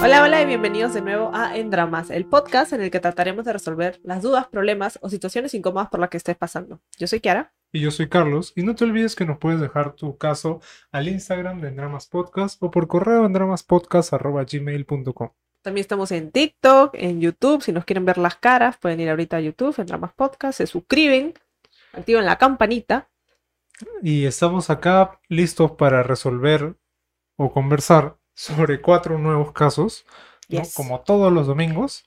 Hola, hola y bienvenidos de nuevo a En Dramas, el podcast en el que trataremos de resolver las dudas, problemas o situaciones incómodas por las que estés pasando. Yo soy Kiara. Y yo soy Carlos. Y no te olvides que nos puedes dejar tu caso al Instagram de Dramas Podcast o por correo en dramaspodcast.gmail.com. También estamos en TikTok, en YouTube. Si nos quieren ver las caras, pueden ir ahorita a YouTube, en Dramas Podcast, se suscriben, activan la campanita. Y estamos acá listos para resolver o conversar sobre cuatro nuevos casos, ¿no? Yes. como todos los domingos.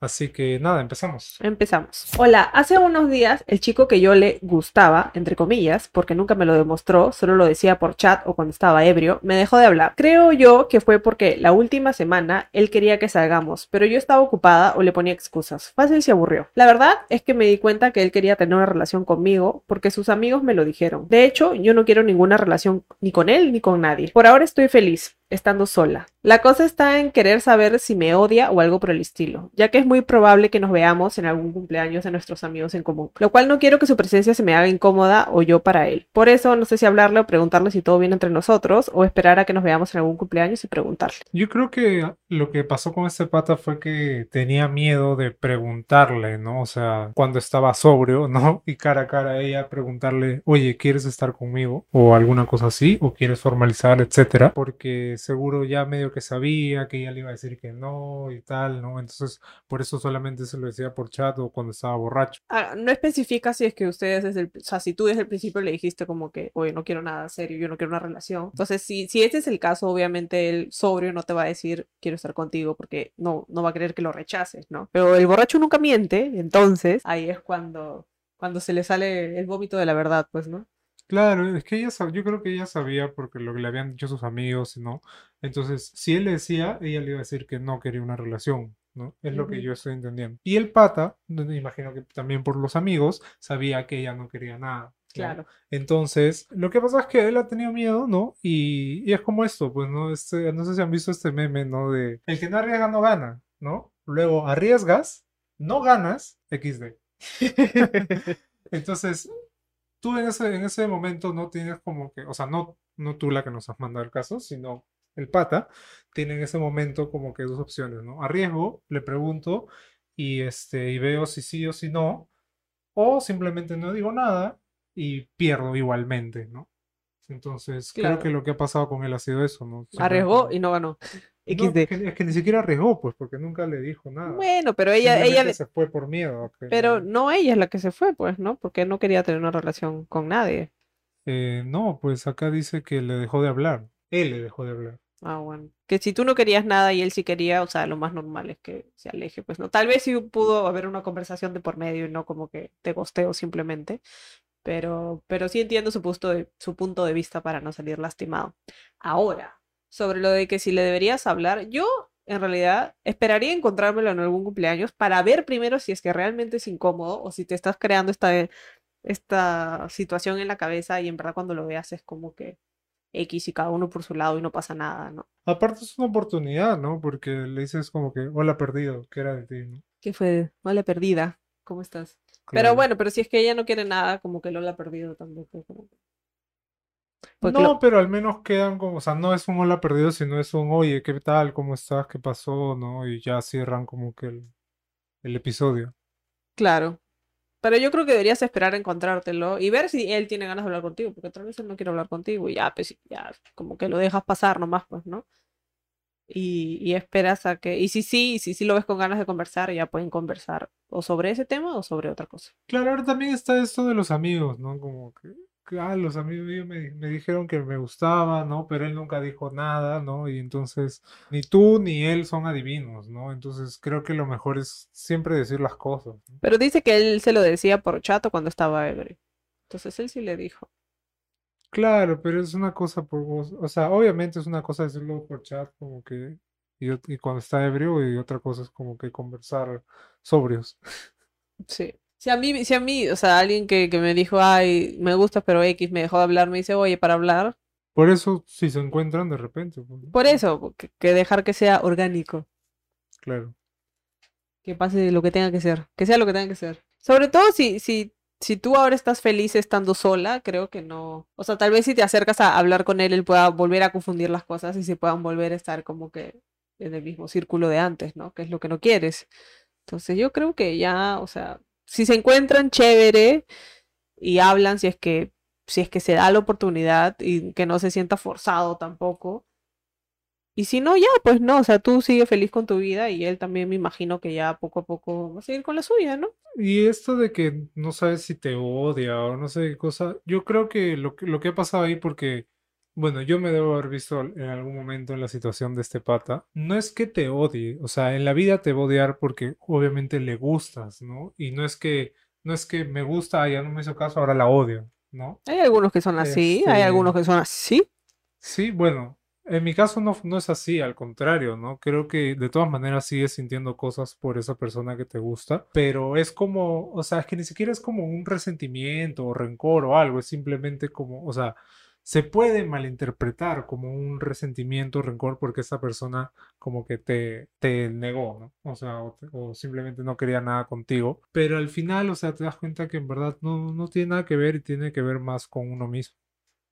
Así que nada, empezamos. Empezamos. Hola, hace unos días el chico que yo le gustaba, entre comillas, porque nunca me lo demostró, solo lo decía por chat o cuando estaba ebrio, me dejó de hablar. Creo yo que fue porque la última semana él quería que salgamos, pero yo estaba ocupada o le ponía excusas. Fácil se aburrió. La verdad es que me di cuenta que él quería tener una relación conmigo porque sus amigos me lo dijeron. De hecho, yo no quiero ninguna relación ni con él ni con nadie. Por ahora estoy feliz estando sola. La cosa está en querer saber si me odia o algo por el estilo, ya que es muy probable que nos veamos en algún cumpleaños de nuestros amigos en común, lo cual no quiero que su presencia se me haga incómoda o yo para él. Por eso no sé si hablarle o preguntarle si todo viene entre nosotros o esperar a que nos veamos en algún cumpleaños y preguntarle. Yo creo que lo que pasó con este pata fue que tenía miedo de preguntarle, ¿no? O sea, cuando estaba sobrio, ¿no? Y cara a cara a ella preguntarle, oye, ¿quieres estar conmigo? O alguna cosa así, o quieres formalizar, etcétera. Porque seguro ya medio que sabía que ella le iba a decir que no y tal, ¿no? Entonces, por eso solamente se lo decía por chat o cuando estaba borracho. Ah, no especifica si es que ustedes desde el, o sea, si tú desde el principio le dijiste como que, oye, no quiero nada serio, yo no quiero una relación. Entonces, si, si este es el caso, obviamente el sobrio no te va a decir, quiero estar contigo, porque no, no va a querer que lo rechaces, ¿no? Pero el borracho nunca miente, entonces ahí es cuando, cuando se le sale el vómito de la verdad, pues, ¿no? Claro, es que ella sab- yo creo que ella sabía porque lo que le habían dicho sus amigos, ¿no? Entonces, si él le decía, ella le iba a decir que no quería una relación, ¿no? Es lo que yo estoy entendiendo. Y el pata, me imagino que también por los amigos, sabía que ella no quería nada. Claro. Entonces, lo que pasa es que él ha tenido miedo, ¿no? Y, y es como esto, pues, ¿no? Este, no sé si han visto este meme, ¿no? De el que no arriesga no gana, ¿no? Luego arriesgas, no ganas, XD. Entonces, tú en ese, en ese momento no tienes como que, o sea, no, no tú la que nos has mandado el caso, sino el pata, tiene en ese momento como que dos opciones, ¿no? Arriesgo, le pregunto y, este, y veo si sí o si no, o simplemente no digo nada y pierdo igualmente, ¿no? Entonces, creo Claro. que lo que ha pasado con él ha sido eso, ¿no? Arriesgó y no ganó. No- es que, es que ni siquiera arriesgó, pues, porque nunca le dijo nada. Bueno, pero ella, ella, se fue por miedo. que pero no ella es la que se fue, pues, ¿no? Porque no quería tener una relación con nadie. Eh, no, pues acá dice que le dejó de hablar. Él le dejó de hablar. Ah, bueno. Que si tú no querías nada y él sí quería, o sea, lo más normal es que se aleje, pues no. Tal vez sí pudo haber una conversación de por medio y no como que te gosteo simplemente. Pero, pero sí entiendo su punto de, su punto de vista para no salir lastimado. Ahora, sobre lo de que si le deberías hablar, yo en realidad esperaría encontrármelo en algún cumpleaños para ver primero si es que realmente es incómodo o si te estás creando esta, esta situación en la cabeza y en verdad cuando lo veas es como que X y cada uno por su lado y no pasa nada, ¿no? Aparte es una oportunidad, ¿no? Porque le dices como que, hola perdido, que era de ti, ¿no? ¿Qué fue? Hola perdida, ¿cómo estás? Pero bueno, pero si es que ella no quiere nada, como que Lola perdido tampoco. como Porque No, lo- pero al menos quedan como, o sea, no es un hola perdido, sino es un, oye, ¿qué tal? ¿Cómo estás? ¿Qué pasó? ¿No? Y ya cierran como que el, el episodio. Claro. Pero yo creo que deberías esperar a encontrártelo y ver si él tiene ganas de hablar contigo, porque tal vez él no quiere hablar contigo y ya, pues ya, como que lo dejas pasar nomás, pues, ¿no? Y, y esperas a que, y si sí, y si sí lo ves con ganas de conversar, ya pueden conversar o sobre ese tema o sobre otra cosa. Claro, ahora también está esto de los amigos, ¿no? Como que, que, ah, los amigos míos me, me dijeron que me gustaba, ¿no? Pero él nunca dijo nada, ¿no? Y entonces ni tú ni él son adivinos, ¿no? Entonces creo que lo mejor es siempre decir las cosas, ¿no? Pero dice que él se lo decía por chat o cuando estaba ebrio. Entonces él sí le dijo. Claro, pero es una cosa por voz, o sea, obviamente es una cosa decirlo por chat, como que, y cuando está ebrio, y otra cosa es como que conversar sobrios. Sí. Si a mí, si a mí, o sea, alguien que, que me dijo, ay, me gusta, pero X me dejó de hablar, me dice, oye, para hablar. Por eso, si se encuentran de repente, pues. Por eso, que, que dejar que sea orgánico. Claro. Que pase lo que tenga que ser. Que sea lo que tenga que ser. Sobre todo si, si, si tú ahora estás feliz estando sola, creo que no. O sea, tal vez si te acercas a hablar con él, él pueda volver a confundir las cosas y se puedan volver a estar como que en el mismo círculo de antes, ¿no? Que es lo que no quieres. Entonces yo creo que ya, o sea, si se encuentran chévere y hablan, si es que, si es que se da la oportunidad y que no se sienta forzado tampoco. Y si no, ya, pues no, o sea, tú sigue feliz con tu vida y él también me imagino que ya poco a poco va a seguir con la suya, ¿no? Y esto de que no sabes si te odia o no sé qué cosa, yo creo que lo que, lo que ha pasado ahí porque bueno, yo me debo haber visto en algún momento en la situación de este pata. No es que te odie, o sea, en la vida te va a odiar porque obviamente le gustas, ¿no? Y no es que, no es que me gusta, ya no me hizo caso, ahora la odio, ¿no? Hay algunos que son así, hay Este- algunos que son así. Sí, bueno, en mi caso no, no es así, al contrario, ¿no? Creo que de todas maneras sigues sintiendo cosas por esa persona que te gusta, pero es como, o sea, es que ni siquiera es como un resentimiento o rencor o algo, es simplemente como, o sea, se puede malinterpretar como un resentimiento rencor porque esa persona como que te, te negó, ¿no? O sea, o, te- o simplemente no quería nada contigo, pero al final, o sea, te das cuenta que en verdad no, no tiene nada que ver y tiene que ver más con uno mismo.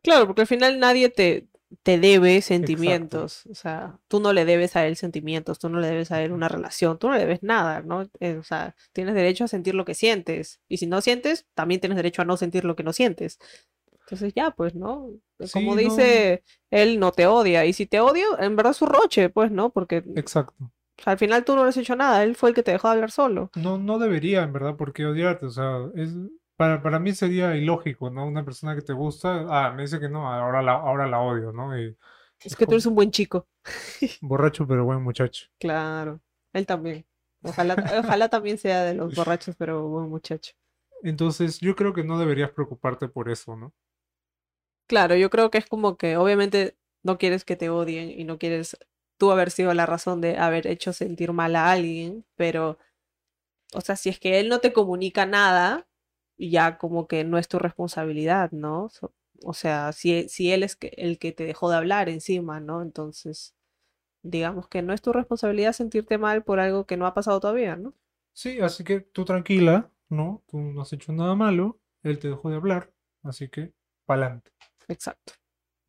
Claro, porque al final nadie te, te debe sentimientos. O sea, tú no le debes a él sentimientos, tú no le debes a él una relación, tú no le debes nada, ¿no? Eh, o sea, tienes derecho a sentir lo que sientes. Y si no sientes, también tienes derecho a no sentir lo que no sientes. Entonces ya, pues, ¿no? Como Sí, no. dice, él no te odia. Y si te odio, en verdad es su roche, pues, ¿no? Porque Exacto. al final tú no le has hecho nada, él fue el que te dejó de hablar solo. No, no debería, en verdad, por qué odiarte. O sea, es, para, para mí sería ilógico, ¿no? Una persona que te gusta, ah, me dice que no, ahora la, ahora la odio, ¿no? Y Es que tú eres un buen chico. borracho pero buen muchacho. Claro, él también. Ojalá, ojalá también sea de los borrachos, pero buen muchacho. Entonces, yo creo que no deberías preocuparte por eso, ¿no? Claro, yo creo que es como que obviamente no quieres que te odien y no quieres tú haber sido la razón de haber hecho sentir mal a alguien, pero, o sea, si es que él no te comunica nada, ya como que no es tu responsabilidad, ¿no? O sea, si, si él es el que te dejó de hablar encima, ¿no? Entonces, digamos que no es tu responsabilidad sentirte mal por algo que no ha pasado todavía, ¿no? Sí, así que tú tranquila, ¿no? Tú no has hecho nada malo, él te dejó de hablar, así que pa'lante. Exacto.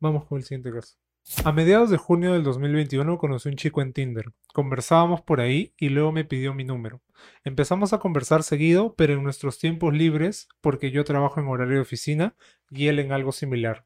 Vamos con el siguiente caso. A mediados de junio del 2021 conocí un chico en Tinder. Conversábamos por ahí y luego me pidió mi número. Empezamos a conversar seguido, pero en nuestros tiempos libres, porque yo trabajo en horario de oficina y él en algo similar.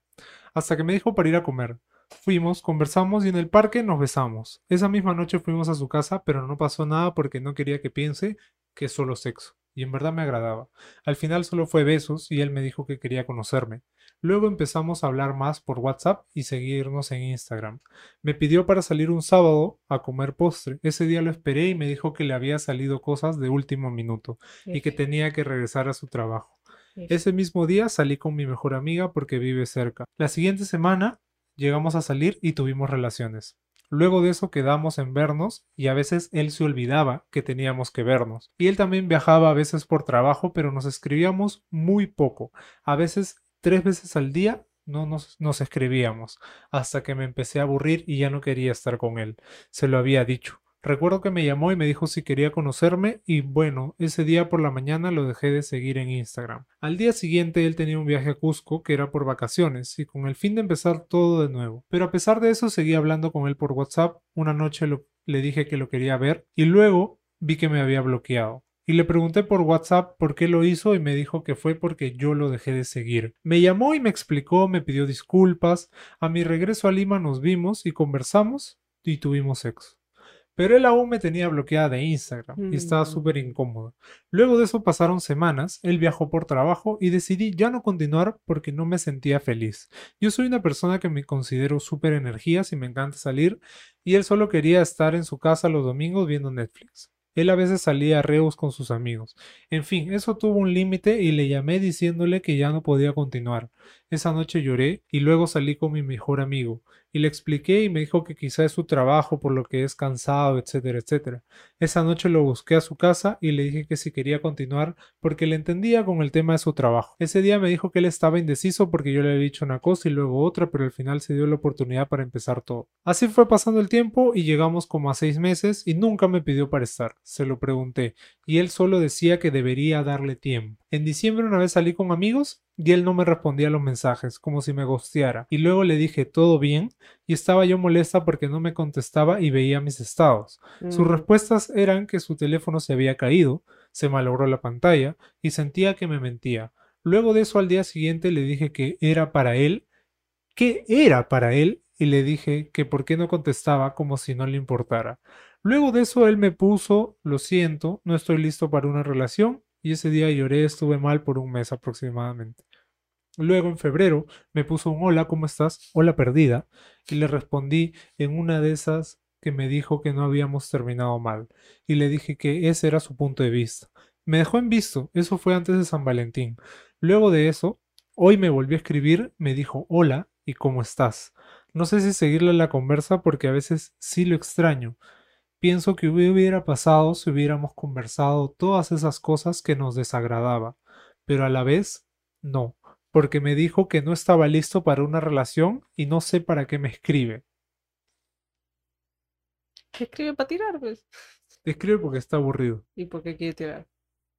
Hasta que me dijo para ir a comer. Fuimos, conversamos y en el parque nos besamos. Esa misma noche fuimos a su casa, pero no pasó nada porque no quería que piense que es solo sexo. Y en verdad me agradaba. Al final solo fue besos y él me dijo que quería conocerme. Luego empezamos a hablar más por WhatsApp y seguirnos en Instagram. Me pidió para salir un sábado a comer postre. Ese día lo esperé y me dijo que le había salido cosas de último minuto y que tenía que regresar a su trabajo. Ese mismo día salí con mi mejor amiga porque vive cerca. La siguiente semana llegamos a salir y tuvimos relaciones. Luego de eso quedamos en vernos y a veces él se olvidaba que teníamos que vernos. Y él también viajaba a veces por trabajo, pero nos escribíamos muy poco. A veces tres veces al día no nos, nos escribíamos, hasta que me empecé a aburrir y ya no quería estar con él. Se lo había dicho. Recuerdo que me llamó y me dijo si quería conocerme y bueno, ese día por la mañana lo dejé de seguir en Instagram. Al día siguiente él tenía un viaje a Cusco que era por vacaciones y con el fin de empezar todo de nuevo. Pero a pesar de eso seguí hablando con él por WhatsApp. Una noche le dije que lo quería ver y luego vi que me había bloqueado. Y le pregunté por WhatsApp por qué lo hizo y me dijo que fue porque yo lo dejé de seguir. Me llamó y me explicó, me pidió disculpas. A mi regreso a Lima nos vimos y conversamos y tuvimos sexo. Pero él aún me tenía bloqueada de Instagram y estaba Mm. súper incómodo. Luego de eso pasaron semanas, él viajó por trabajo y decidí ya no continuar porque no me sentía feliz. Yo soy una persona que me considero súper energías y me encanta salir y él solo quería estar en su casa los domingos viendo Netflix. Él a veces salía a reus con sus amigos. En fin, eso tuvo un límite y le llamé diciéndole que ya no podía continuar. Esa noche lloré y luego salí con mi mejor amigo y le expliqué y me dijo que quizá es su trabajo por lo que es cansado, etcétera, etcétera. Esa noche lo busqué a su casa y le dije que si quería continuar porque le entendía con el tema de su trabajo. Ese día me dijo que él estaba indeciso porque yo le había dicho una cosa y luego otra, pero al final se dio la oportunidad para empezar todo. Así fue pasando el tiempo y llegamos como a seis meses y nunca me pidió para estar. Se lo pregunté y él solo decía que debería darle tiempo. En diciembre una vez salí con amigos y él no me respondía a los mensajes, como si me gosteara. Y luego le dije todo bien y estaba yo molesta porque no me contestaba y veía mis estados. Sus Mm, respuestas eran que su teléfono se había caído, se malogró la pantalla y sentía que me mentía. Luego de eso al día siguiente le dije que era para él, que era para él y le dije que por qué no contestaba como si no le importara. Luego de eso él me puso, lo siento, no estoy listo para una relación y ese día lloré, estuve mal por un mes aproximadamente. Luego en febrero me puso un hola, ¿cómo estás? Hola perdida y le respondí en una de esas que me dijo que no habíamos terminado mal y le dije que ese era su punto de vista. Me dejó en visto, eso fue antes de San Valentín. Luego de eso, hoy me volvió a escribir, me dijo hola y cómo estás. No sé si seguirle la conversa porque a veces sí lo extraño. Pienso que hubiera pasado si hubiéramos conversado todas esas cosas que nos desagradaba, pero a la vez no, porque me dijo que no estaba listo para una relación y no sé para qué me escribe. ¿Qué escribe para tirar, pues? Escribe porque está aburrido, ¿Y por qué quiere tirar?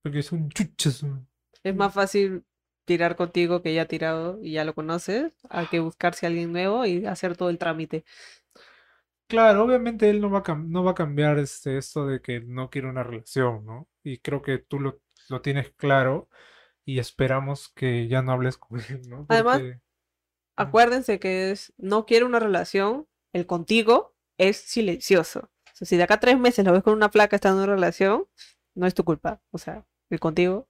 porque es un chuches. Es más fácil tirar contigo que ya ha tirado y ya lo conoces, a que buscarse a alguien nuevo y hacer todo el trámite. Claro, obviamente él no va a, cam- no va a cambiar este, esto de que no quiere una relación, ¿no? Y creo que tú lo, lo tienes claro y esperamos que ya no hables con él, ¿no? Además, Acuérdense que es, no quiere una relación, el contigo es silencioso. O sea, si de acá a tres meses lo ves con una placa estando en una relación, no es tu culpa. O sea, el contigo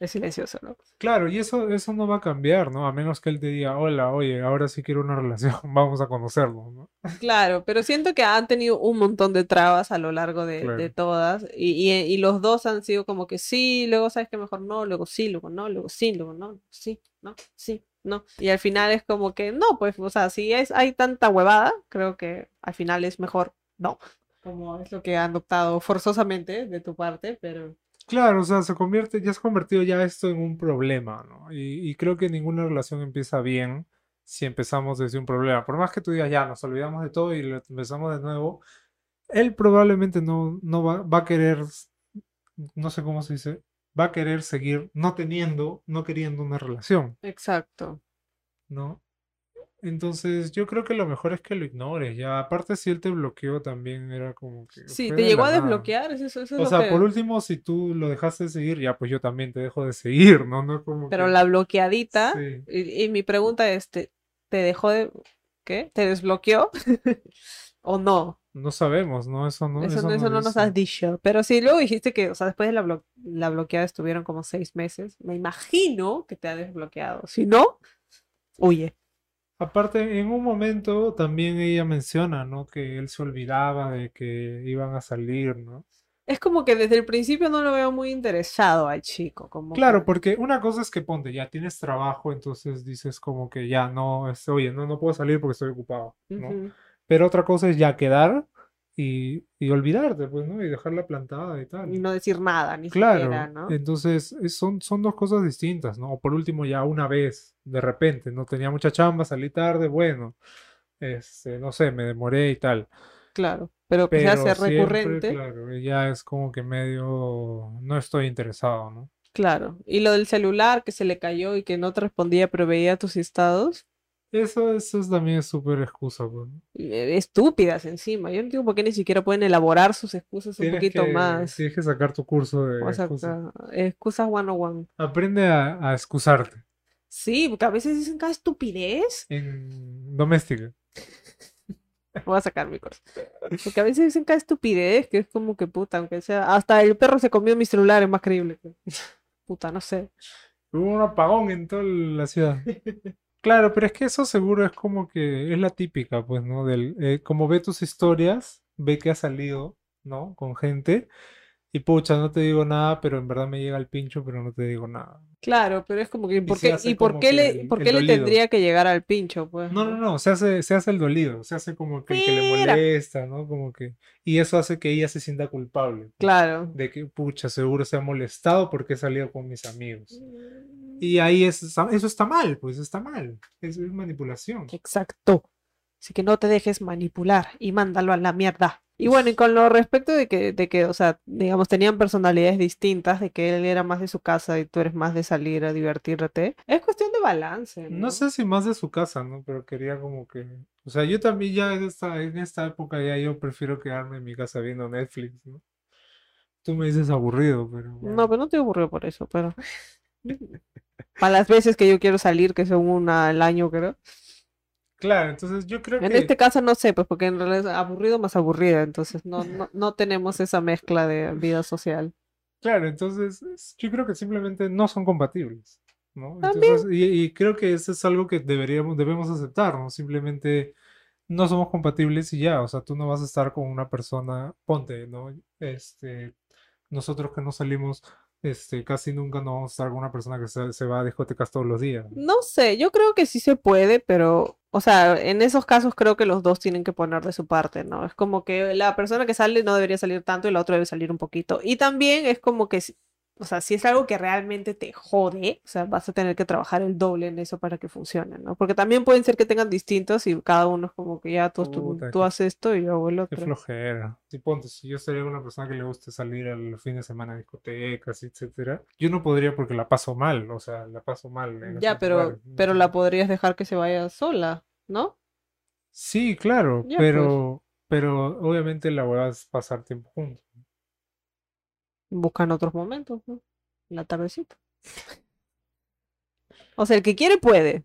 es silencioso, ¿no? Claro, y eso, eso no va a cambiar, ¿no? A menos que él te diga, hola, oye, ahora sí quiero una relación, vamos a conocerlo, ¿no? Claro, pero siento que han tenido un montón de trabas a lo largo de, de todas y, y, y los dos han sido como que sí, luego sabes que mejor no, luego sí, luego no, luego sí, luego no, sí, no, sí, no. Y al final es como que no, pues, o sea, si es, hay tanta huevada, creo que al final es mejor no. Como es lo que han optado forzosamente de tu parte, pero Claro, o sea, se convierte, ya se ha convertido ya esto en un problema, ¿no? Y, y creo que ninguna relación empieza bien si empezamos desde un problema. Por más que tú digas, ya, nos olvidamos de todo y lo empezamos de nuevo, él probablemente no, no va, va a querer, no sé cómo se dice, va a querer seguir no teniendo, no queriendo una relación, exacto. ¿no? Entonces, yo creo que lo mejor es que lo ignores, ya. Aparte, si él te bloqueó también era como que Sí, te llegó a nada. desbloquear, eso, eso es O lo sea, que- por último, si tú lo dejaste de seguir, ya pues yo también te dejo de seguir, ¿no? No como Pero que- la bloqueadita, Sí. y, y mi pregunta es, ¿te, te dejó de... ¿Qué? ¿Te desbloqueó? ¿O no? No sabemos, ¿no? Eso no, Eso, no- eso no nos has dicho. Pero sí, luego dijiste que, o sea, después de la, blo- la bloqueada estuvieron como seis meses. Me imagino que te ha desbloqueado. Si no, huye. Aparte, en un momento también ella menciona, ¿no? Que él se olvidaba de que iban a salir, ¿no? Es como que desde el principio no lo veo muy interesado al chico. Como Claro, que- porque una cosa es que ponte, ya tienes trabajo, entonces dices como que ya no, este, oye, no, no puedo salir porque estoy ocupado, ¿no? Pero otra cosa es ya quedar y, y olvidarte, pues, ¿no? Y dejarla plantada y tal. Y no decir nada, ni Claro, siquiera, ¿no? entonces es- son, son dos cosas distintas, ¿no? O por último, ya una vez, de repente, no tenía mucha chamba, salí tarde, bueno, este, no sé, me demoré y tal. Claro. Pero que se Pero hace siempre, recurrente. claro, ya es como que medio, no estoy interesado, ¿no? Claro. Y lo del celular que se le cayó y que no te respondía, pero veía tus estados. Eso, eso es también es súper excusa, pues, Estúpidas encima. Yo no entiendo por qué ni siquiera pueden elaborar sus excusas un Tienes poquito que, más. tienes que sacar tu curso de O sea, excusa. excusas one on one. Aprende a, a excusarte Sí, porque a veces dicen cada estupidez. en doméstica. Voy a sacar mi cosa. Porque a veces dicen cada estupidez, que es como que puta, aunque sea. Hasta el perro se comió mi celular, es más creíble. Puta, no sé. Hubo un apagón en toda la ciudad. Claro, pero es que eso seguro es como que es la típica, pues, ¿no? Del, eh, como ve tus historias, ve que ha salido, ¿no? Con gente. Y pucha, no te digo nada, pero en verdad me llega el pincho, pero no te digo nada. Claro, pero es como que. ¿por qué, ¿Y por qué le, el- por qué le dolido. tendría que llegar al pincho? Pues, No, no, no, se hace, se hace el dolido, se hace como que el que le molesta, ¿no? Como que. Y eso hace que ella se sienta culpable. pues, Claro. De que, pucha, seguro se ha molestado porque he salido con mis amigos. Y ahí es, eso está mal, pues está mal. Es, es manipulación. Exacto. Así que no te dejes manipular y mándalo a la mierda. Y bueno, y con lo respecto de que, de que, o sea, digamos, tenían personalidades distintas, de que él era más de su casa y tú eres más de salir a divertirte, es cuestión de balance, ¿no? No sé si más de su casa, ¿no? Pero quería como que... O sea, yo también ya en esta, en esta época ya yo prefiero quedarme en mi casa viendo Netflix, ¿no? Tú me dices aburrido, pero... No, bueno. pero no estoy aburrido por eso, pero... Para las veces que yo quiero salir, que son una al año, creo. Claro, entonces yo creo En que... este caso no sé, pues porque en realidad es aburrido más aburrida, entonces no, no, no tenemos esa mezcla de vida social. Claro, entonces es- yo creo que simplemente no son compatibles, ¿no? Entonces, y, y creo que eso es algo que deberíamos, debemos aceptar, ¿no? Simplemente no somos compatibles y ya, o sea, tú no vas a estar con una persona, ponte, ¿no? Este, nosotros que no salimos, este, casi nunca no vamos una persona que se, va a discotecas todos los días. ¿no? Sé, yo creo que sí se puede, pero, o sea, en esos casos creo que los dos tienen que poner de su parte, ¿no? Es como que la persona que sale no debería salir tanto y la otra debe salir un poquito. Y también es como que, o sea, si es algo que realmente te jode, o sea, vas a tener que trabajar el doble en eso para que funcione, ¿no? Porque también pueden ser que tengan distintos y cada uno es como que ya tú, tú, Puta, tú qué- haces esto y yo hago el Qué otro. flojera. Si ponte, si yo sería una persona que le guste salir al fin de semana a discotecas, etcétera, yo no podría porque la paso mal, o sea, la paso mal Ya, pero, lugares, pero la podrías dejar que se vaya sola, ¿no? Sí, claro, Ya, pues. pero, pero obviamente la voy a pasar tiempo juntos. Buscan otros momentos, ¿no? La tardecita. O sea, el que quiere puede.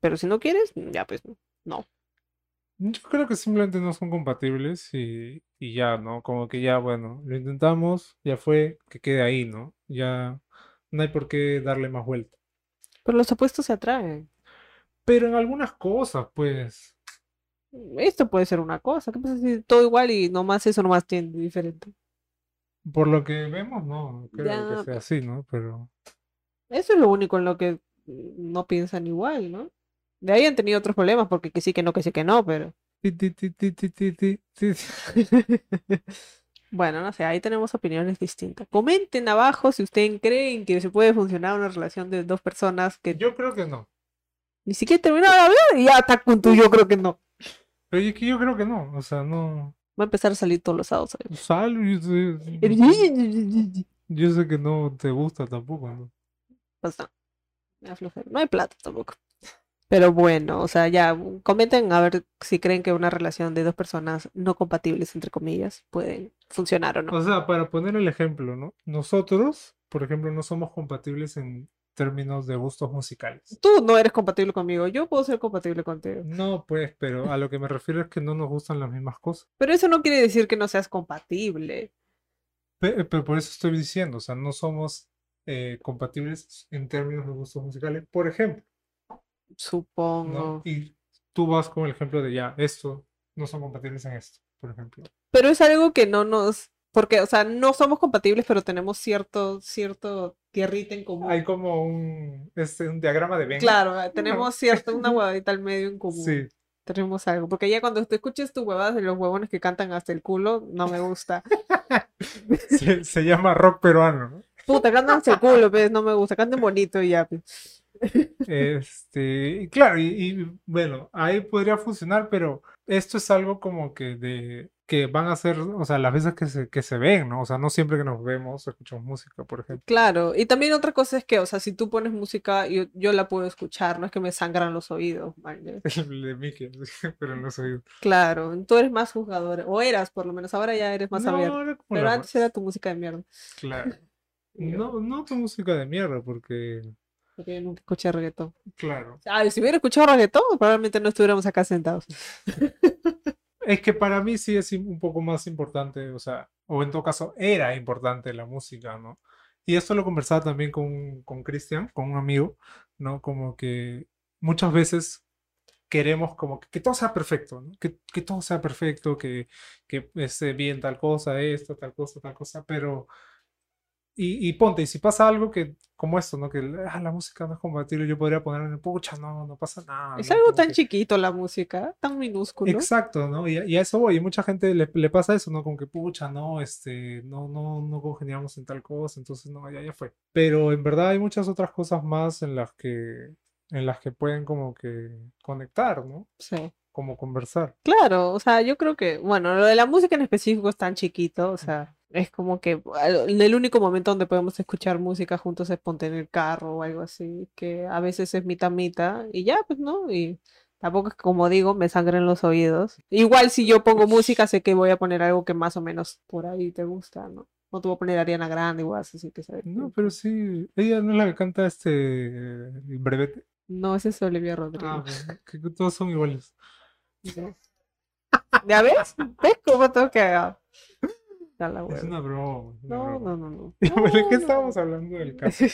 Pero si no quieres, ya pues no. Yo creo que simplemente no son compatibles y, y ya, ¿no? Como que ya, bueno, lo intentamos, ya fue, que quede ahí, ¿no? Ya no hay por qué darle más vuelta. Pero los opuestos se atraen. Pero en algunas cosas, pues, Esto puede ser una cosa. ¿Qué pasa si todo igual y nomás eso nomás tiene diferente? Por lo que vemos, no creo Ya, que sea así, ¿no? Pero... Eso es lo único en lo que mm, no piensan igual, ¿no? De ahí han tenido otros problemas porque que sí, que no, que sí, que no, pero... Bueno, no sé, ahí tenemos opiniones distintas. Comenten abajo si ustedes creen que se puede funcionar una relación de dos personas que Yo creo que no. ni siquiera terminaron de hablar y ya está con tu yo creo que no. Pero es que yo creo que no. O sea, no. Va a empezar a salir todos los sábados. Sal, yo sé, yo sé que no te gusta tampoco, ¿no? Pues no, me. No hay plata tampoco. Pero bueno, o sea, ya comenten a ver si creen que una relación de dos personas no compatibles, entre comillas, pueden funcionar o no. O sea, para poner el ejemplo, ¿no? Nosotros, por ejemplo, no somos compatibles en términos de gustos musicales. Tú no eres compatible conmigo, yo puedo ser compatible contigo. No, pues, pero a lo que me refiero es que no nos gustan las mismas cosas. Pero eso no quiere decir que no seas compatible. Pe- Pero por eso estoy diciendo, o sea, no somos eh, compatibles en términos de gustos musicales. Por ejemplo, ¿no? Supongo. Y tú vas con el ejemplo de ya, esto, no son compatibles en esto, por ejemplo. Pero es algo que no nos. Porque, o sea, no somos compatibles, pero tenemos cierto, cierto tierrita en común. Hay como un, este, un diagrama de Venn. Claro, eh, tenemos cierto, una huevadita al medio en común. Sí. Tenemos algo. Porque ya cuando te escuches tus huevadas de los huevones que cantan hasta el culo, no me gusta. Se, se llama rock peruano, ¿no? Puta, cantan hasta el culo, pues, no me gusta. Canten bonito y ya. pues. Este, y claro, y, y, bueno, ahí podría funcionar, pero esto es algo como que de que van a ser, o sea, las veces que se, que se ven, ¿no? O sea, no siempre que nos vemos escuchamos música, por ejemplo. Claro, y también otra cosa es que, o sea, si tú pones música, yo, yo la puedo escuchar, no es que me sangran los oídos, man, de Mickey, pero en los oídos. Claro, tú eres más juzgador, o eras por lo menos, ahora ya eres más No, abierto. era como Pero antes más- era tu música de mierda. Claro. No, no tu música de mierda, porque, Porque yo nunca escuché reggaetón. claro. Ah, si hubiera escuchado reggaetón, probablemente no estuviéramos acá sentados. Es que para mí sí es un poco más importante, o sea, o en todo caso era importante la música, ¿no? Y esto lo conversaba también con, con Cristian, con un amigo, ¿no? Como que muchas veces queremos como que, todo sea perfecto, ¿no? Que, que todo sea perfecto, que, que esté bien tal cosa, esto, tal cosa, tal cosa, pero... Y, y ponte, y si pasa algo que, como esto, ¿no? Que ah, la música no es compatible, yo podría poner en pucha, no, no pasa nada. Es ¿no? algo Como tan que- chiquito la música, tan minúsculo. Exacto, ¿no? Y, a- y a eso voy, y mucha gente le, le pasa eso, ¿no? Con que, pucha, no, este, no, no, no congeniamos en tal cosa, entonces no, ya, ya fue. Pero en verdad hay muchas otras cosas más en las que, en las que pueden como que conectar, ¿no? Sí. como conversar. Claro, o sea, yo creo que, bueno, lo de la música en específico es tan chiquito, o sea, es como que el único momento donde podemos escuchar música juntos es ponte en el carro o algo así, que a veces es mitad mitad y ya, pues, ¿no? Y tampoco es como digo, me sangren los oídos. Igual si yo pongo música, sé que voy a poner algo que más o menos por ahí te gusta, ¿no? No te voy a poner Ariana Grande igual, así que sabes. No, pero sí, ella no es la que canta este el brevete. No, ese es Olivia Rodrigo. Ah, bueno, que todos son iguales. ¿Ya ves? ¿Ves cómo tengo que La Es una broma. una No, broma. no, no, no. Bueno, ¿de qué No, estábamos no. hablando del caso?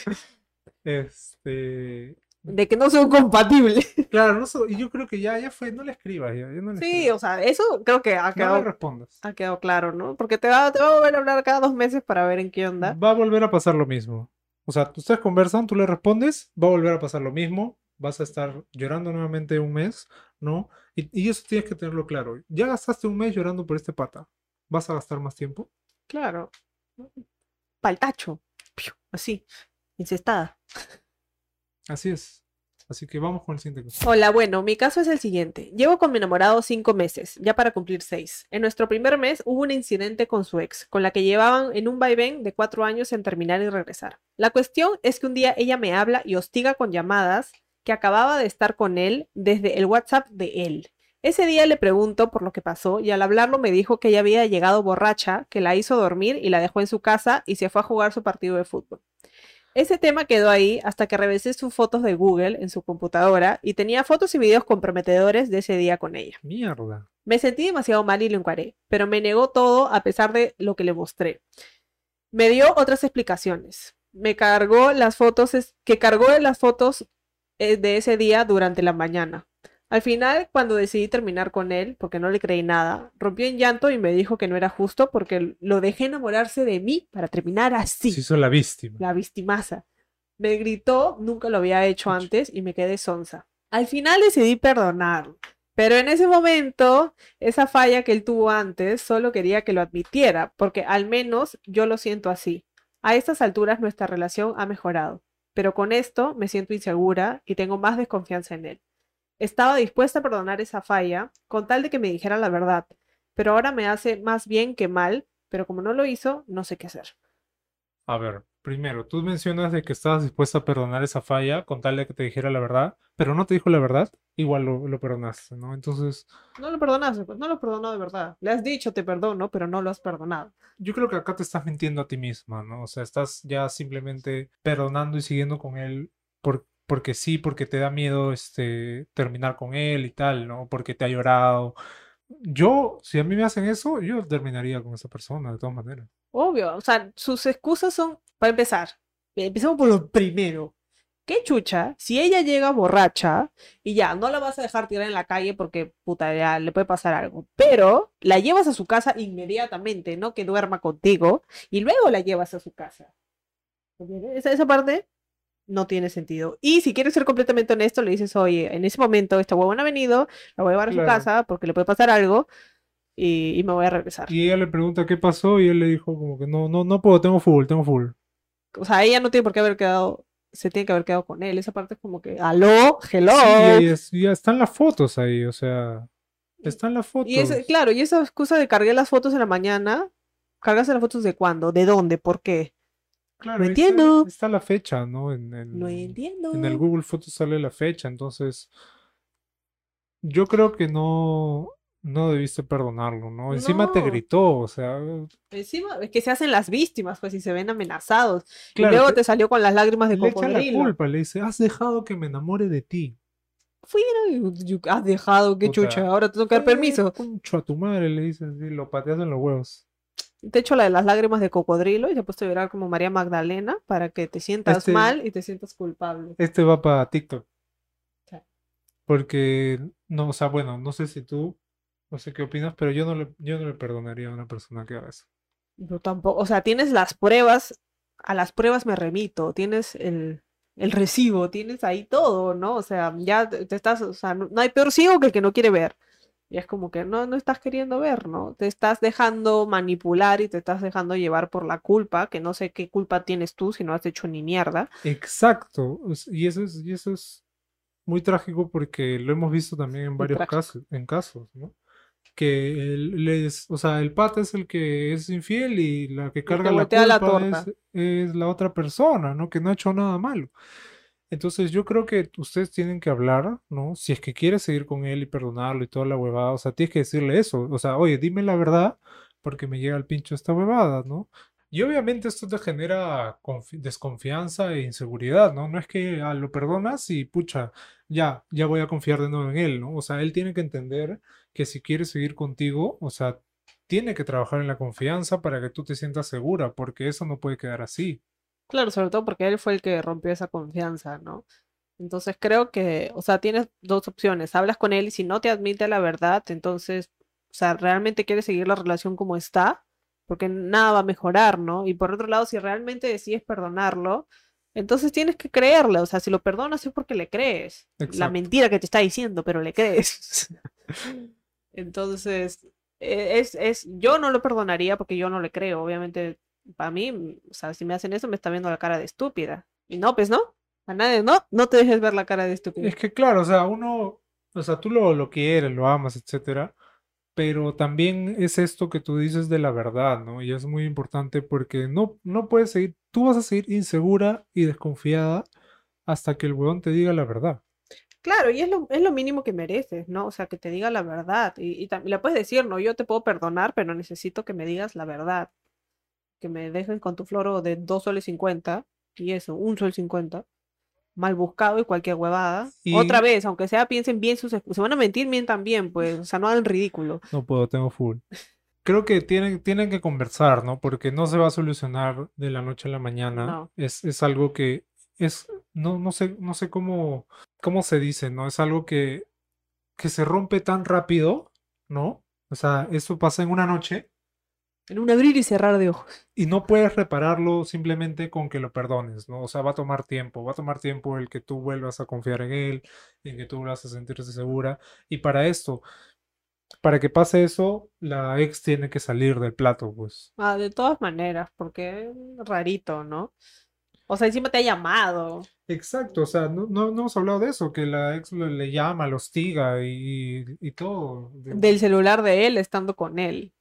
Este. De que no son compatibles. Claro, no so- y yo creo que ya, ya fue, no le escribas, ya, ya no le Sí, escribas. o sea, eso creo que ha No le quedado, respondas. ha quedado claro, ¿no? Porque te va, te va a volver a hablar cada dos meses para ver en qué onda. Va a volver a pasar lo mismo. O sea, ustedes conversan, tú le respondes, va a volver a pasar lo mismo, vas a estar llorando nuevamente un mes, ¿no? Y, y eso tienes que tenerlo claro. Ya gastaste un mes llorando por este pata. ¿Vas a gastar más tiempo? Claro. Paltacho. Así. Incestada. Así es. Así que vamos con el siguiente caso. Hola, bueno, mi caso es el siguiente. Llevo con mi enamorado cinco meses, ya para cumplir seis. En nuestro primer mes hubo un incidente con su ex, con la que llevaban en un vaivén de cuatro años en terminar y regresar. La cuestión es que un día ella me habla y hostiga con llamadas que acababa de estar con él desde el WhatsApp de él. Ese día le pregunto por lo que pasó y al hablarlo me dijo que ella había llegado borracha, que la hizo dormir y la dejó en su casa y se fue a jugar su partido de fútbol. Ese tema quedó ahí hasta que revisé sus fotos de Google en su computadora y tenía fotos y videos comprometedores de ese día con ella. Mierda. Me sentí demasiado mal y lo encaré, pero me negó todo a pesar de lo que le mostré. Me dio otras explicaciones. Me cargó las fotos, que cargó las fotos eh, de ese día durante la mañana. Al final, cuando decidí terminar con él, porque no le creí nada, rompió en llanto y me dijo que no era justo porque lo dejé enamorarse de mí para terminar así Se hizo la víctima. la vistimaza. Me gritó, nunca lo había hecho antes y me quedé sonsa. Al final decidí perdonarlo, pero en ese momento, esa falla que él tuvo antes, solo quería que lo admitiera, porque al menos yo lo siento así. A estas alturas nuestra relación ha mejorado, pero con esto me siento insegura y tengo más desconfianza en él. Estaba dispuesta a perdonar esa falla con tal de que me dijera la verdad, pero ahora me hace más bien que mal, pero como no lo hizo, no sé qué hacer. A ver, primero, tú mencionas de que estabas dispuesta a perdonar esa falla con tal de que te dijera la verdad, pero no te dijo la verdad, igual lo, lo perdonaste, ¿no? Entonces, No lo perdonaste, pues no lo perdonó de verdad. Le has dicho te perdono, pero no lo has perdonado. yo creo que acá te estás mintiendo a ti misma, ¿no? O sea, estás ya simplemente perdonando y siguiendo con él por, porque sí, porque te da miedo este, terminar con él y tal, ¿no? Porque te ha llorado. Yo, si a mí me hacen eso, yo terminaría con esa persona, de todas maneras. Obvio, o sea, sus excusas son, para empezar, empecemos por lo primero. ¿Qué chucha? Si ella llega borracha y ya, no la vas a dejar tirar en la calle porque, puta, ya le puede pasar algo. Pero la llevas a su casa inmediatamente, no que duerma contigo, y luego la llevas a su casa. Esa, esa parte no tiene sentido. Y si quieres ser completamente honesto, le dices, oye, en ese momento esta huevona ha venido, la voy a llevar a su casa porque le puede pasar algo y, y me voy a regresar. Y ella le pregunta qué pasó y él le dijo como que no, no, no puedo, tengo fútbol, tengo fútbol. O sea, ella no tiene por qué haber quedado, se tiene que haber quedado con él. Esa parte es como que, aló, hello. Sí, y ahí es- ya están las fotos ahí, o sea, están las fotos. Y claro, y esa excusa de cargué las fotos en la mañana, ¿cargaste las fotos de cuándo? ¿De dónde? ¿Por qué? Claro, no está- entiendo. Está, la fecha, ¿no? En el, No entiendo. en el Google Fotos sale la fecha, entonces yo creo que no, no debiste perdonarlo, ¿no? Encima te gritó, o sea, Encima, es que se hacen las víctimas, pues, y se ven amenazados. claro, y luego te- salió con las lágrimas de le echa la cocodrilo. culpa, le dice, has dejado que me enamore de ti. Fueron, y- y- has dejado, qué Puta. chucha, ahora te tengo que dar permiso. Eh, Concho a tu madre, le dice así, lo pateas en los huevos. Te echo la de las lágrimas de cocodrilo y te he puesto a llorar como María Magdalena para que te sientas Este- mal y te sientas culpable. Este va para TikTok. Sí. Porque, no, o sea, bueno, no sé si tú, no sé qué opinas, pero yo no le, yo no le perdonaría a una persona que haga eso. Yo tampoco, o sea, tienes las pruebas, a las pruebas me remito, tienes el, el recibo, tienes ahí todo, ¿no? O sea, ya te te estás, o sea, no, no hay peor ciego que el que no quiere ver. Y es como que no, no estás queriendo ver, ¿no? Te estás dejando manipular y te estás dejando llevar por la culpa, que no sé qué culpa tienes tú si no has hecho ni mierda. Exacto. Y eso es, y eso es, muy trágico porque lo hemos visto también en varios casos, en casos, ¿no? Que él les, o sea, el pata es el que es infiel y la que carga la culpa es, es la otra persona, ¿no? Que no ha hecho nada malo. Entonces yo creo que ustedes tienen que hablar, ¿no? Si es que quieres seguir con él y perdonarlo y toda la huevada, o sea, tienes que decirle eso, o sea, oye, dime la verdad porque me llega al pincho esta huevada, ¿no? Y obviamente esto te genera confi- desconfianza e inseguridad, ¿no? No es que ah, lo perdonas y pucha, ya, ya voy a confiar de nuevo en él, ¿no? O sea, él tiene que entender que si quiere seguir contigo, o sea, tiene que trabajar en la confianza para que tú te sientas segura, porque eso no puede quedar así. Claro, sobre todo porque él fue el que rompió esa confianza, ¿no? Entonces creo que, o sea, tienes dos opciones. Hablas con él y si no te admite la verdad, entonces, o sea, realmente quieres seguir la relación como está, porque nada va a mejorar, ¿no? Y por otro lado, si realmente decides perdonarlo, entonces tienes que creerle. O sea, si lo perdonas es porque le crees. La mentira que te está diciendo, pero le crees. Entonces, e- es, es, yo no lo perdonaría porque yo no le creo. Obviamente, para mí, o sea, si me hacen eso, me está viendo la cara de estúpida. Y no, pues no. A nadie, no, no te dejes ver la cara de estúpida. Es que claro, o sea, uno, o sea, tú lo, lo quieres, lo amas, etcétera, pero también es esto que tú dices de la verdad, ¿no? Y es muy importante porque no, no puedes seguir, tú vas a seguir insegura y desconfiada hasta que el weón te diga la verdad. Claro, y es lo, es lo mínimo que mereces, ¿no? O sea, que te diga la verdad. Y, y también le puedes decir, no, yo te puedo perdonar, pero necesito que me digas la verdad. Que me dejen con tu floro de 2 soles 50, y eso, un sol 50, mal buscado y cualquier huevada. Y- Otra vez, aunque sea, piensen bien sus excusas. Se van a mentir, mientan bien, pues, o sea, no hagan ridículo. No puedo, tengo full. Creo que tienen, tienen que conversar, ¿no? Porque no se va a solucionar de la noche a la mañana. No. Es, es algo que es, no, no sé, no sé cómo, cómo se dice, ¿no? Es algo que, que se rompe tan rápido, ¿no? O sea, eso pasa en una noche En un abrir y cerrar de ojos. y no puedes repararlo simplemente con que lo perdones, ¿no? O sea, va a tomar tiempo, va a tomar tiempo el que tú vuelvas a confiar en él, en que tú vuelvas a sentirte segura. Y para esto, para que pase eso, la ex tiene que salir del plato, pues. Ah, de todas maneras, porque es rarito, ¿no? O sea, encima te ha llamado. Exacto, o sea, no, no, no hemos hablado de eso, que la ex le llama, lo hostiga y, y todo. De- del celular de él estando con él.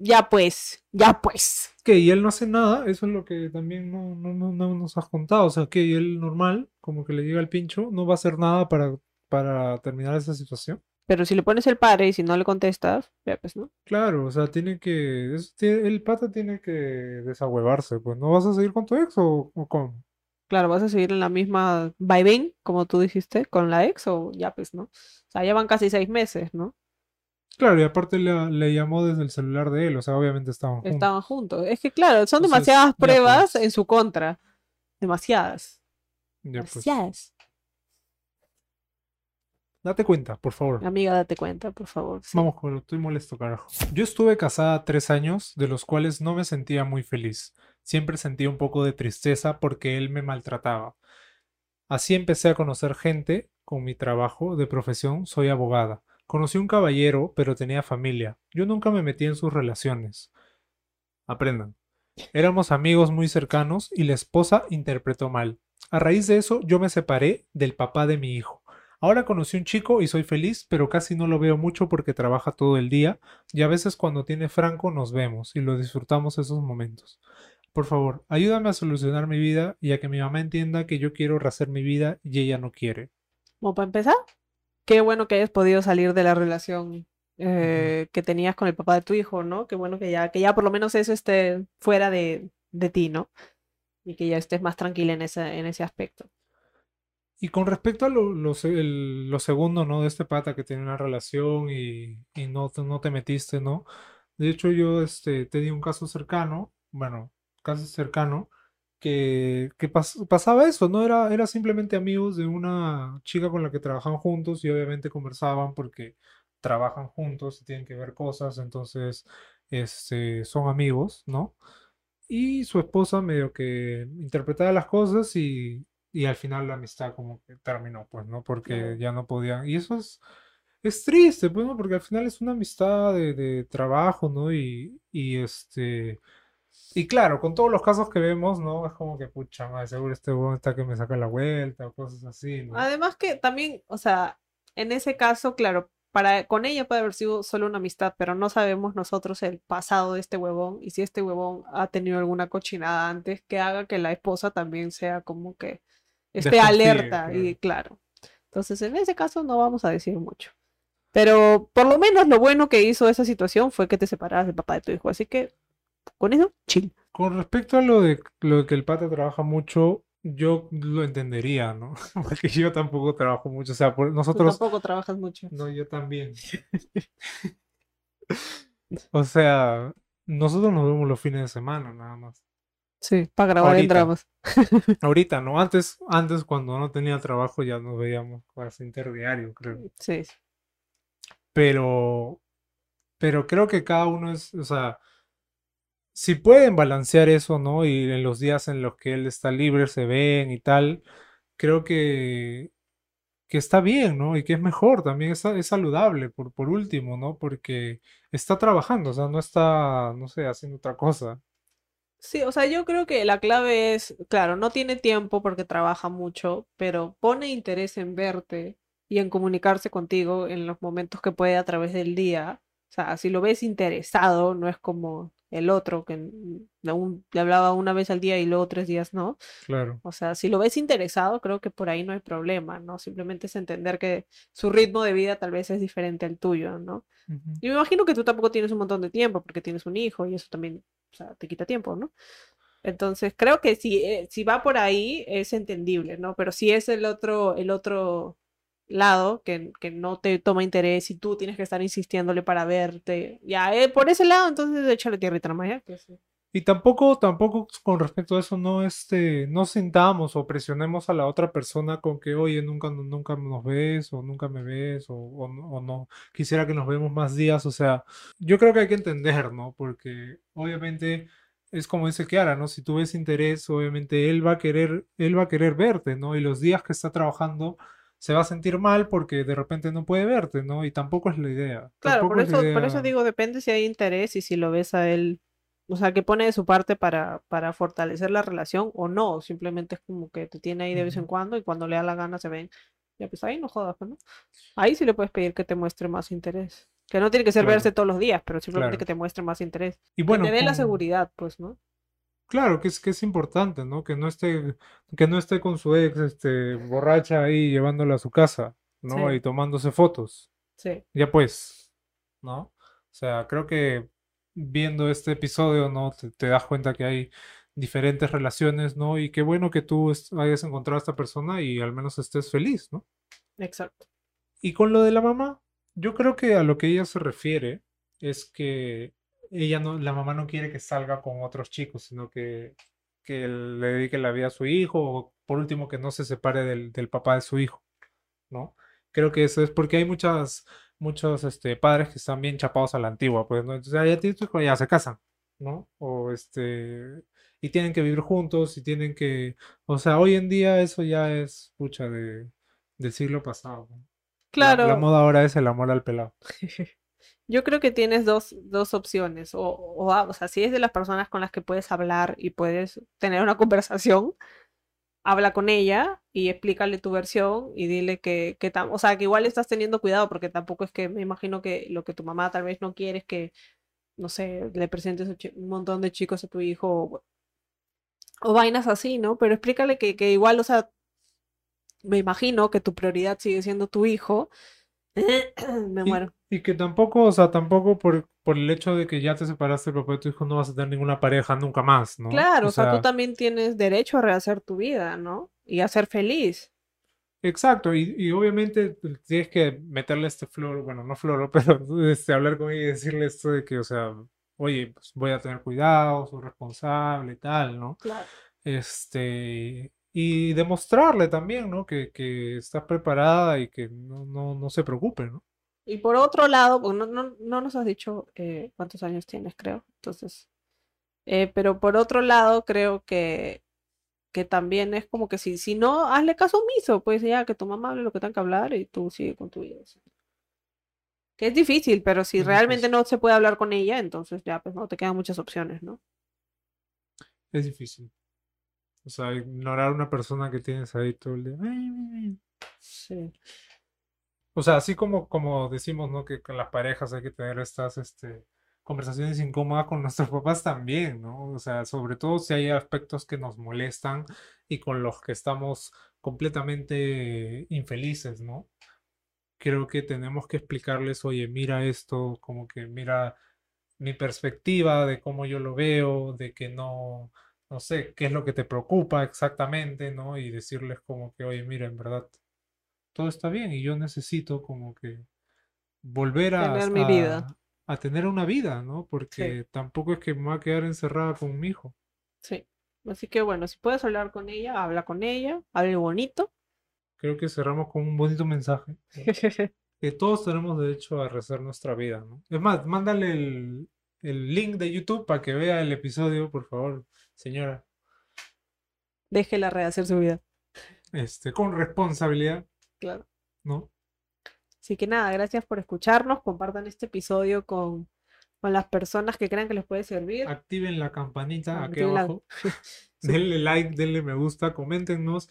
Ya pues, ya pues. que y él no hace nada, eso es lo que también no, no, no, no nos has contado, o sea, que él normal, como que le llega el pincho, no va a hacer nada para, para terminar esa situación. Pero si le pones el padre y si no le contestas, ya pues, ¿no? Claro, o sea, tiene que, es- el pata tiene que desahuevarse, pues, ¿no vas a seguir con tu ex o, o cómo? Claro, vas a seguir en la misma vaivén, como tú dijiste, con la ex o ya pues, ¿no? O sea, ya van casi seis meses, ¿no? Claro, y aparte le, le llamó desde el celular de él, o sea, obviamente estaban juntos. Estaban juntos. Es que claro, son Entonces, demasiadas ya, pruebas pues. en su contra. Demasiadas. Ya, pues. Demasiadas. Date cuenta, por favor. Amiga, date cuenta, por favor. sí. Vamos, con estoy molesto, carajo. Yo estuve casada tres años, de los cuales no me sentía muy feliz. Siempre sentía un poco de tristeza porque él me maltrataba. Así empecé a conocer gente con mi trabajo de profesión, soy abogada. Conocí un caballero, pero tenía familia. Yo nunca me metí en sus relaciones. Aprendan. Éramos amigos muy cercanos y la esposa interpretó mal. A raíz de eso, yo me separé del papá de mi hijo. Ahora conocí un chico y soy feliz, pero casi no lo veo mucho porque trabaja todo el día y a veces cuando tiene franco nos vemos y lo disfrutamos esos momentos. Por favor, ayúdame a solucionar mi vida y a que mi mamá entienda que yo quiero rehacer mi vida y ella no quiere. Como para empezar, qué bueno que hayas podido salir de la relación eh, que tenías con el papá de tu hijo, ¿no? Qué bueno que ya, que ya por lo menos eso esté fuera de, de ti, ¿no? Y que ya estés más tranquila en ese, en ese aspecto. Y con respecto a lo, lo el- lo segundo, ¿no? De este pata que tiene una relación y, y no, te- no te metiste, ¿no? De hecho, yo este, tenía un caso cercano, bueno, caso cercano, que, que pas- pasaba eso, ¿no? Era, era simplemente amigos de una chica con la que trabajaban juntos y obviamente conversaban porque trabajan juntos y tienen que ver cosas, entonces este, son amigos, ¿no? Y su esposa medio que interpretaba las cosas y, y al final la amistad como que terminó, pues, ¿no? Porque ya no podían. Y eso es, es triste, pues, ¿no? Porque al final es una amistad de, de trabajo, ¿no? Y, y este, Y claro, con todos los casos que vemos, ¿no? Es como que, pucha, madre, seguro este huevón está que me saca la vuelta o cosas así, ¿no? Además que también, o sea, en ese caso, claro, para, con ella puede haber sido solo una amistad, pero no sabemos nosotros el pasado de este huevón y si este huevón ha tenido alguna cochinada antes que haga que la esposa también sea como que esté alerta y claro. Entonces, en ese caso no vamos a decir mucho. Pero por lo menos lo bueno que hizo esa situación fue que te separaras del papá de tu hijo. Así que con eso, chill. Con respecto a lo de, lo de que el pata trabaja mucho, yo lo entendería, ¿no? Porque yo tampoco trabajo mucho. O sea, por- Tú nosotros... tampoco trabajas mucho. No, yo también. O sea, nosotros nos vemos los fines de semana, nada más. Sí, para grabar en Ahorita. dramas. Ahorita, ¿no? Antes, antes cuando no tenía trabajo ya nos veíamos casi interdiario, creo. Sí, sí. Pero, pero creo que cada uno es, o sea, si pueden balancear eso, ¿no? Y en los días en los que él está libre se ven y tal, creo que, que está bien, ¿no? Y que es mejor, también es, es saludable, por, por último, ¿no? Porque está trabajando, o sea, no está, no sé, haciendo otra cosa. Sí, o sea, yo creo que la clave es, claro, no tiene tiempo porque trabaja mucho, pero pone interés en verte y en comunicarse contigo en los momentos que puede a través del día. O sea, si lo ves interesado, no es como el otro que un- le hablaba una vez al día y luego tres días no. Claro, O sea, si lo ves interesado, creo que por ahí no hay problema, ¿no? Simplemente es entender que su ritmo de vida tal vez es diferente al tuyo, ¿no? Ujú. Y me imagino que tú tampoco tienes un montón de tiempo porque tienes un hijo y eso también, o sea, te quita tiempo, ¿no? Entonces, creo que si, eh, si va por ahí es entendible, ¿no? Pero si es el otro, el otro lado que, que no te toma interés y tú tienes que estar insistiéndole para verte, ya, eh, por ese lado, entonces échale tierrita nomás, ¿ya? Que sí. Y tampoco, tampoco con respecto a eso, no, este, no sintamos o presionemos a la otra persona con que, oye, nunca, nunca nos ves, o nunca me ves, o, o o no, quisiera que nos vemos más días. O sea, yo creo que hay que entender, ¿no? Porque obviamente es como dice Kiara, ¿no? Si tú ves interés, obviamente él va a querer, él va a querer verte, ¿no? Y los días que está trabajando se va a sentir mal porque de repente no puede verte, ¿no? Y tampoco es la idea. Claro, por es eso, por eso digo, depende si hay interés y si lo ves a él, o sea, que pone de su parte para, para fortalecer la relación o no, simplemente es como que te tiene ahí de vez en cuando y cuando le da la gana se ven. Ya pues ahí no jodas, pues, ¿no? Ahí sí le puedes pedir que te muestre más interés. Que no tiene que ser Claro. verse todos los días, pero simplemente Claro. que te muestre más interés. Y Que bueno, te dé la seguridad, pues, ¿no? Claro, que es, que es importante, ¿no? Que no esté, que no esté con su ex, este, borracha ahí llevándola a su casa, ¿no? Sí. Y tomándose fotos. Sí. Ya pues, ¿no? O sea, creo que viendo este episodio, ¿no? Te, te das cuenta que hay diferentes relaciones, ¿no? Y qué bueno que tú hayas encontrado a esta persona y al menos estés feliz, ¿no? Exacto. Y con lo de la mamá, yo creo que a lo que ella se refiere es que ella no, la mamá no quiere que salga con otros chicos, sino que, que le dedique la vida a su hijo, o por último que no se separe del, del papá de su hijo, ¿no? Creo que eso es porque hay muchas, muchos este, padres que están bien chapados a la antigua, pues, ¿no? Entonces, ya ya se casan, ¿no? O este, y tienen que vivir juntos, y tienen que, o sea, hoy en día eso ya es, pucha, de, del siglo pasado, ¿no? La- Claro. La, moda ahora es el amor al pelado. Yo creo que tienes dos, dos opciones. O, o, o sea, si es de las personas con las que puedes hablar y puedes tener una conversación, habla con ella y explícale tu versión y dile que, que tam- o sea, que igual estás teniendo cuidado porque tampoco es que me imagino que lo que tu mamá tal vez no quiere es que, no sé, le presentes un montón de chicos a tu hijo o, o vainas así, ¿no? Pero explícale que, que igual, o sea, me imagino que tu prioridad sigue siendo tu hijo. Me muero. Y que tampoco, o sea, tampoco por, por el hecho de que ya te separaste del papá de tu hijo no vas a tener ninguna pareja nunca más, ¿no? Claro, O sea, tú también tienes derecho a rehacer tu vida, ¿no? Y a ser feliz. exacto, y, y obviamente tienes que meterle este flor, bueno, no floro, pero este, hablar con ella y decirle esto de que, o sea, oye, pues voy a tener cuidado, soy responsable y tal, ¿no? Claro. Este, y demostrarle también, ¿no? Que, que estás preparada y que no, no, no se preocupe, ¿no? Y por otro lado, no, no, no nos has dicho eh, cuántos años tienes, creo. Entonces, eh, pero por otro lado, creo que, que también es como que si, si no, hazle caso omiso, pues ya que tu mamá hable lo que tenga que hablar y tú sigue con tu vida. Que es difícil, pero si Es realmente difícil. no se puede hablar con ella, entonces ya pues no te quedan muchas opciones, ¿no? es difícil. O sea, ignorar a una persona que tienes ahí todo el día. Sí. O sea, así como, como decimos, ¿no? Que con las parejas hay que tener estas este, conversaciones incómodas con nuestros papás también, ¿no? O sea, sobre todo si hay aspectos que nos molestan y con los que estamos completamente infelices, ¿no? Creo que tenemos que explicarles, oye, mira esto, como que mira mi perspectiva de cómo yo lo veo, de que no, no sé, qué es lo que te preocupa exactamente, ¿no? Y decirles como que, oye, mira, en verdad, todo está bien y yo necesito como que volver a, Tener mi vida. a, tener una vida, ¿no? Porque tampoco es que me voy a quedar encerrada con mi hijo. Sí. Así que bueno, si puedes hablar con ella, habla con ella, hable bonito. Creo que cerramos con un bonito mensaje. que todos tenemos derecho a rehacer nuestra vida, ¿no? Es más, mándale el, el link de YouTube para que vea el episodio, por favor, señora. Déjela rehacer su vida. Este, con responsabilidad, Claro. ¿no? Así que nada, gracias por escucharnos. Compartan este episodio con, con las personas que crean que les puede servir. Activen la campanita aquí la- abajo. Sí. Denle like, denle me gusta, coméntenos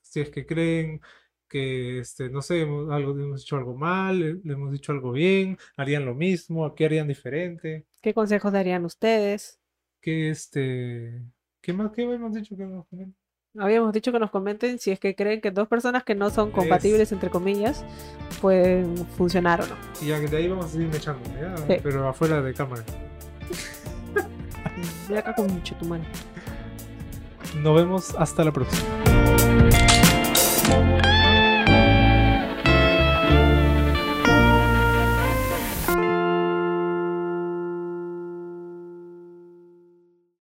si es que creen que, este, no sé, hemos, algo, hemos hecho algo mal, le, le hemos dicho algo bien, harían lo mismo, qué harían diferente, ¿Qué consejos darían ustedes? qué, este, qué más, qué hemos dicho que nos comenten? Habíamos dicho que nos comenten si es que creen que dos personas que no son compatibles, entre comillas, pueden funcionar o no. Y ya que de ahí vamos a seguir echando, ¿ya? Sí. Pero afuera de cámara. Voy acá con mucho tu mano. Nos vemos hasta la próxima.